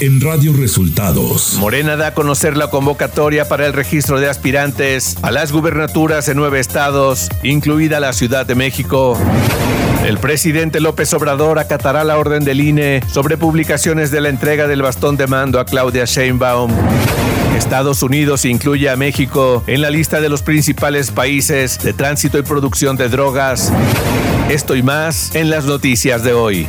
en Radio Resultados. Morena da a conocer la convocatoria para el registro de aspirantes a las gubernaturas en nueve estados, incluida la Ciudad de México. El presidente López Obrador acatará la orden del INE sobre publicaciones de la entrega del bastón de mando a Claudia Sheinbaum. Estados Unidos incluye a México en la lista de los principales países de tránsito y producción de drogas. Esto y más en las noticias de hoy.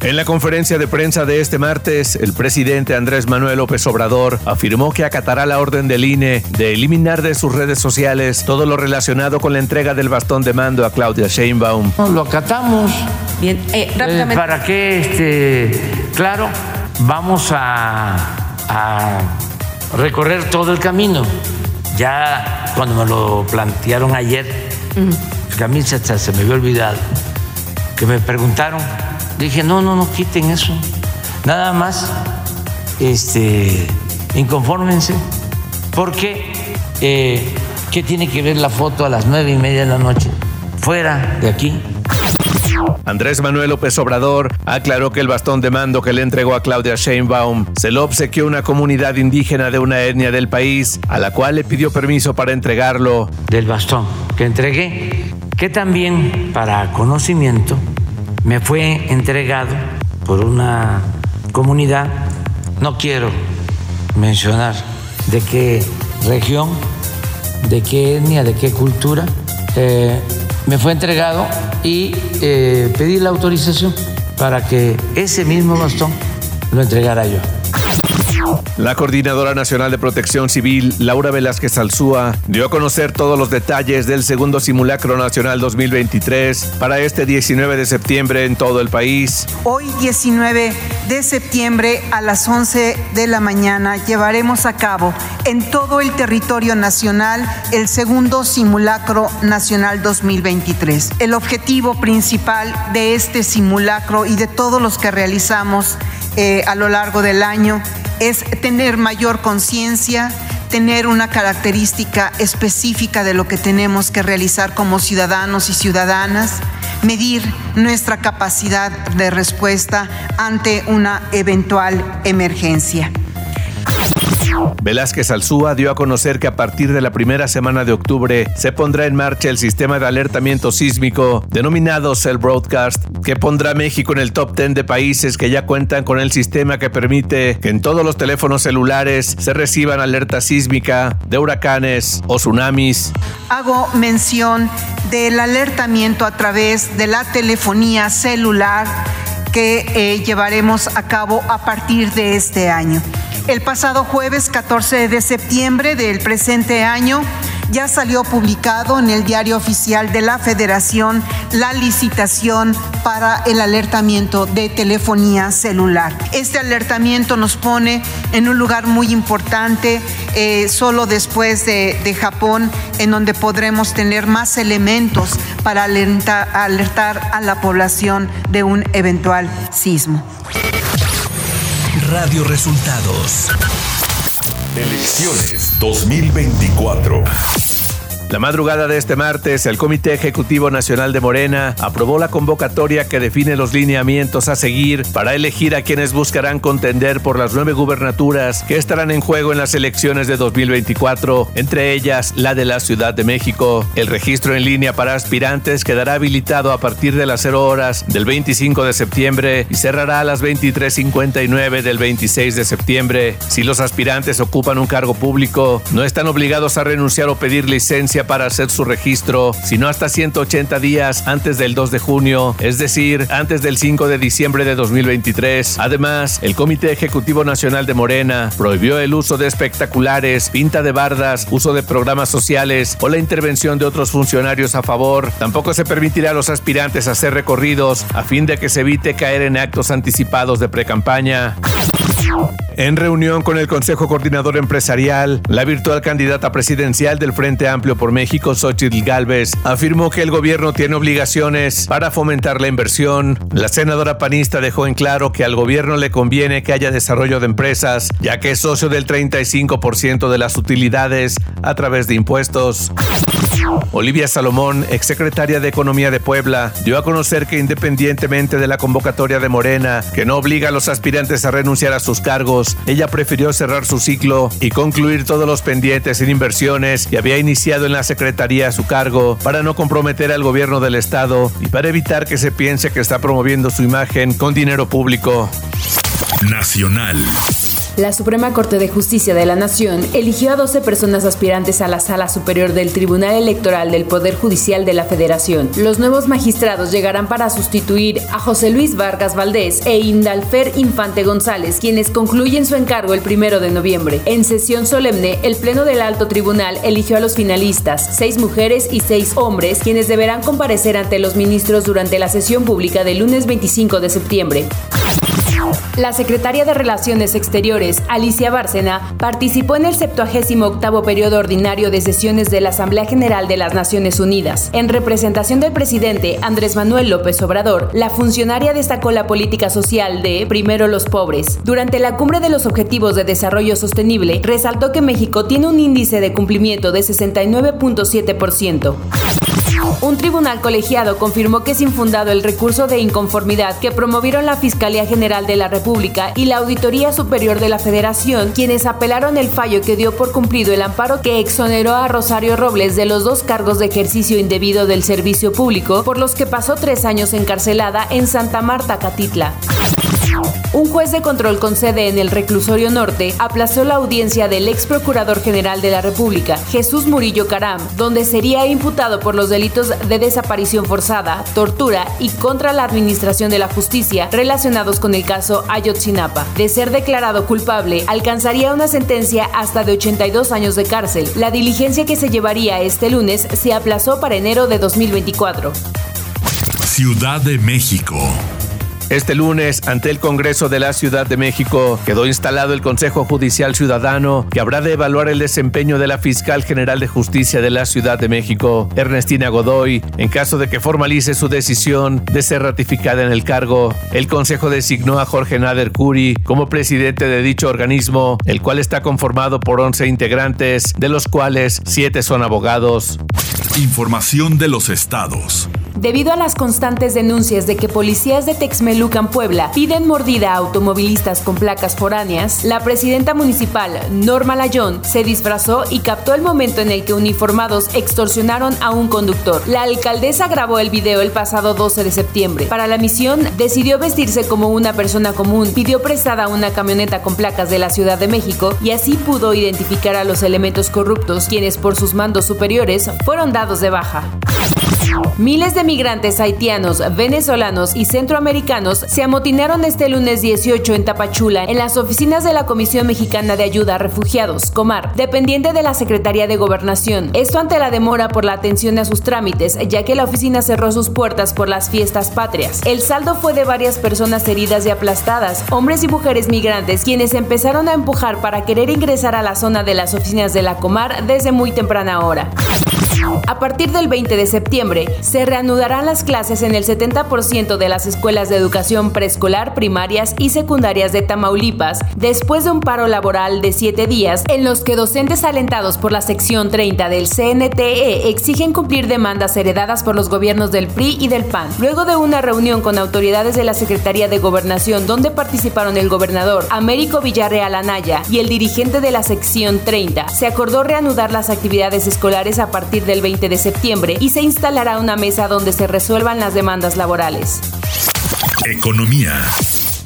En la conferencia de prensa de este martes, el presidente Andrés Manuel López Obrador afirmó que acatará la orden del INE de eliminar de sus redes sociales todo lo relacionado con la entrega del bastón de mando a Claudia Sheinbaum. lo acatamos. Bien, eh, rápidamente. para que, este, claro, vamos a, recorrer todo el camino. Ya cuando me lo plantearon ayer, que a mí se, se me había olvidado, que me preguntaron Dije, no, no, no quiten eso. Nada más, este, inconfórmense. Porque, eh, ¿qué tiene que ver la foto a las nueve y media de la noche? Fuera de aquí. Andrés Manuel López Obrador aclaró que el bastón de mando que le entregó a Claudia Sheinbaum se lo obsequió una comunidad indígena de una etnia del país, a la cual le pidió permiso para entregarlo. Del bastón que entregué, que también para conocimiento me fue entregado por una comunidad, no quiero mencionar de qué región, de qué etnia, de qué cultura, eh, me fue entregado y eh, pedí la autorización para que ese mismo bastón lo entregara yo. La Coordinadora Nacional de Protección Civil, Laura Velázquez Alzúa, dio a conocer todos los detalles del segundo simulacro nacional 2023 para este 19 de septiembre en todo el país. Hoy 19 de septiembre a las 11 de la mañana llevaremos a cabo en todo el territorio nacional el segundo simulacro nacional 2023. El objetivo principal de este simulacro y de todos los que realizamos eh, a lo largo del año es tener mayor conciencia, tener una característica específica de lo que tenemos que realizar como ciudadanos y ciudadanas, medir nuestra capacidad de respuesta ante una eventual emergencia. Velázquez Alzúa dio a conocer que a partir de la primera semana de octubre se pondrá en marcha el sistema de alertamiento sísmico denominado Cell Broadcast, que pondrá a México en el top 10 de países que ya cuentan con el sistema que permite que en todos los teléfonos celulares se reciban alerta sísmica de huracanes o tsunamis. Hago mención del alertamiento a través de la telefonía celular que eh, llevaremos a cabo a partir de este año. El pasado jueves 14 de septiembre del presente año ya salió publicado en el diario oficial de la Federación la licitación para el alertamiento de telefonía celular. Este alertamiento nos pone en un lugar muy importante, eh, solo después de, Japón, en donde podremos tener más elementos para alertar a la población de un eventual sismo. Radio Resultados. Elecciones 2024. La madrugada de este martes, el Comité Ejecutivo Nacional de Morena aprobó la convocatoria que define los lineamientos a seguir para elegir a quienes buscarán contender por las nueve gubernaturas que estarán en juego en las elecciones de 2024, entre ellas la de la Ciudad de México. El registro en línea para aspirantes quedará habilitado a partir de las 0 horas del 25 de septiembre y cerrará a las 23.59 del 26 de septiembre. Si los aspirantes ocupan un cargo público, no están obligados a renunciar o pedir licencia para hacer su registro, sino hasta 180 días antes del 2 de junio, es decir, antes del 5 de diciembre de 2023. Además, el Comité Ejecutivo Nacional de Morena prohibió el uso de espectaculares, pinta de bardas, uso de programas sociales o la intervención de otros funcionarios a favor. Tampoco se permitirá a los aspirantes hacer recorridos a fin de que se evite caer en actos anticipados de precampaña. En reunión con el Consejo Coordinador Empresarial, la virtual candidata presidencial del Frente Amplio por México, Xochitl Galvez, afirmó que el gobierno tiene obligaciones para fomentar la inversión. La senadora panista dejó en claro que al gobierno le conviene que haya desarrollo de empresas, ya que es socio del 35% de las utilidades a través de impuestos. Olivia Salomón, exsecretaria de Economía de Puebla, dio a conocer que independientemente de la convocatoria de Morena, que no obliga a los aspirantes a renunciar a sus ella prefirió cerrar su ciclo y concluir todos los pendientes en inversiones que había iniciado en la Secretaría a su cargo para no comprometer al gobierno del Estado y para evitar que se piense que está promoviendo su imagen con dinero público. Nacional. La Suprema Corte de Justicia de la Nación eligió a 12 personas aspirantes a la Sala Superior del Tribunal Electoral del Poder Judicial de la Federación. Los nuevos magistrados llegarán para sustituir a José Luis Vargas Valdés e Indalfer Infante González, quienes concluyen su encargo el primero de noviembre. En sesión solemne, el Pleno del Alto Tribunal eligió a los finalistas, seis mujeres y seis hombres, quienes deberán comparecer ante los ministros durante la sesión pública del lunes 25 de septiembre. La secretaria de Relaciones Exteriores, Alicia Bárcena, participó en el 78 periodo ordinario de sesiones de la Asamblea General de las Naciones Unidas. En representación del presidente Andrés Manuel López Obrador, la funcionaria destacó la política social de Primero los pobres. Durante la cumbre de los Objetivos de Desarrollo Sostenible, resaltó que México tiene un índice de cumplimiento de 69.7%. Un tribunal colegiado confirmó que es infundado el recurso de inconformidad que promovieron la Fiscalía General de la República y la Auditoría Superior de la Federación, quienes apelaron el fallo que dio por cumplido el amparo que exoneró a Rosario Robles de los dos cargos de ejercicio indebido del servicio público, por los que pasó tres años encarcelada en Santa Marta, Catitla. Un juez de control con sede en el reclusorio norte aplazó la audiencia del ex procurador general de la República, Jesús Murillo Caram, donde sería imputado por los delitos de desaparición forzada, tortura y contra la administración de la justicia relacionados con el caso Ayotzinapa. De ser declarado culpable, alcanzaría una sentencia hasta de 82 años de cárcel. La diligencia que se llevaría este lunes se aplazó para enero de 2024. Ciudad de México. Este lunes, ante el Congreso de la Ciudad de México, quedó instalado el Consejo Judicial Ciudadano, que habrá de evaluar el desempeño de la fiscal general de justicia de la Ciudad de México, Ernestina Godoy, en caso de que formalice su decisión de ser ratificada en el cargo. El Consejo designó a Jorge Nader Curi como presidente de dicho organismo, el cual está conformado por 11 integrantes, de los cuales 7 son abogados. Información de los estados. Debido a las constantes denuncias de que policías de Texmelucan, Puebla, piden mordida a automovilistas con placas foráneas, la presidenta municipal, Norma Layón, se disfrazó y captó el momento en el que uniformados extorsionaron a un conductor. La alcaldesa grabó el video el pasado 12 de septiembre. Para la misión, decidió vestirse como una persona común, pidió prestada una camioneta con placas de la Ciudad de México y así pudo identificar a los elementos corruptos, quienes por sus mandos superiores fueron dados de baja. Miles de migrantes haitianos, venezolanos y centroamericanos se amotinaron este lunes 18 en Tapachula en las oficinas de la Comisión Mexicana de Ayuda a Refugiados, Comar, dependiente de la Secretaría de Gobernación. Esto ante la demora por la atención a sus trámites, ya que la oficina cerró sus puertas por las fiestas patrias. El saldo fue de varias personas heridas y aplastadas, hombres y mujeres migrantes, quienes empezaron a empujar para querer ingresar a la zona de las oficinas de la Comar desde muy temprana hora. A partir del 20 de septiembre, se reanudarán las clases en el 70% de las escuelas de educación preescolar, primarias y secundarias de Tamaulipas, después de un paro laboral de siete días en los que docentes alentados por la sección 30 del CNTE exigen cumplir demandas heredadas por los gobiernos del PRI y del PAN. Luego de una reunión con autoridades de la Secretaría de Gobernación donde participaron el gobernador Américo Villarreal Anaya y el dirigente de la sección 30, se acordó reanudar las actividades escolares a partir del 20 de septiembre y se instalará una mesa donde se resuelvan las demandas laborales. Economía.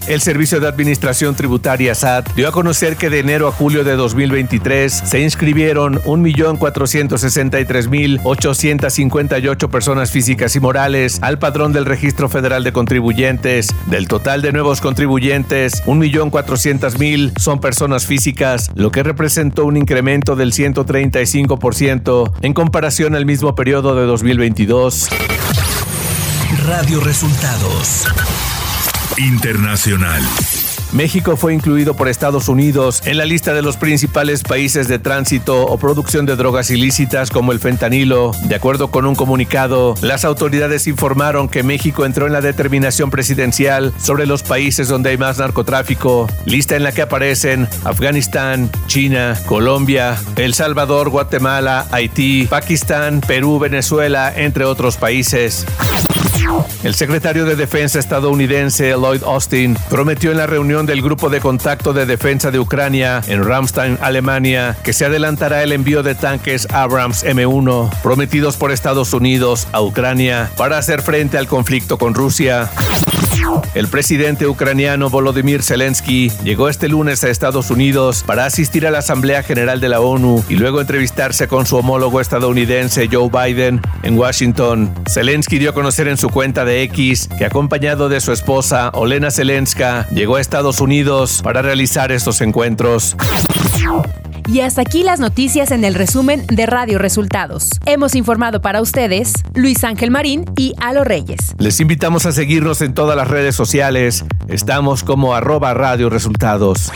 El Servicio de Administración Tributaria SAT dio a conocer que de enero a julio de 2023 se inscribieron 1.463.858 personas físicas y morales al padrón del Registro Federal de Contribuyentes. Del total de nuevos contribuyentes, 1.400.000 son personas físicas, lo que representó un incremento del 135% en comparación al mismo periodo de 2022. Radio Resultados. Internacional. México fue incluido por Estados Unidos en la lista de los principales países de tránsito o producción de drogas ilícitas como el fentanilo. De acuerdo con un comunicado, las autoridades informaron que México entró en la determinación presidencial sobre los países donde hay más narcotráfico, lista en la que aparecen Afganistán, China, Colombia, El Salvador, Guatemala, Haití, Pakistán, Perú, Venezuela, entre otros países. El secretario de Defensa estadounidense Lloyd Austin prometió en la reunión del Grupo de Contacto de Defensa de Ucrania en Ramstein, Alemania, que se adelantará el envío de tanques Abrams M1 prometidos por Estados Unidos a Ucrania para hacer frente al conflicto con Rusia. El presidente ucraniano Volodymyr Zelensky llegó este lunes a Estados Unidos para asistir a la Asamblea General de la ONU y luego entrevistarse con su homólogo estadounidense Joe Biden en Washington. Zelensky dio a conocer en su cuenta de X que acompañado de su esposa Olena Zelenska llegó a Estados Unidos para realizar estos encuentros. Y hasta aquí las noticias en el resumen de Radio Resultados. Hemos informado para ustedes Luis Ángel Marín y Alo Reyes. Les invitamos a seguirnos en todas las redes sociales. Estamos como arroba Radio Resultados.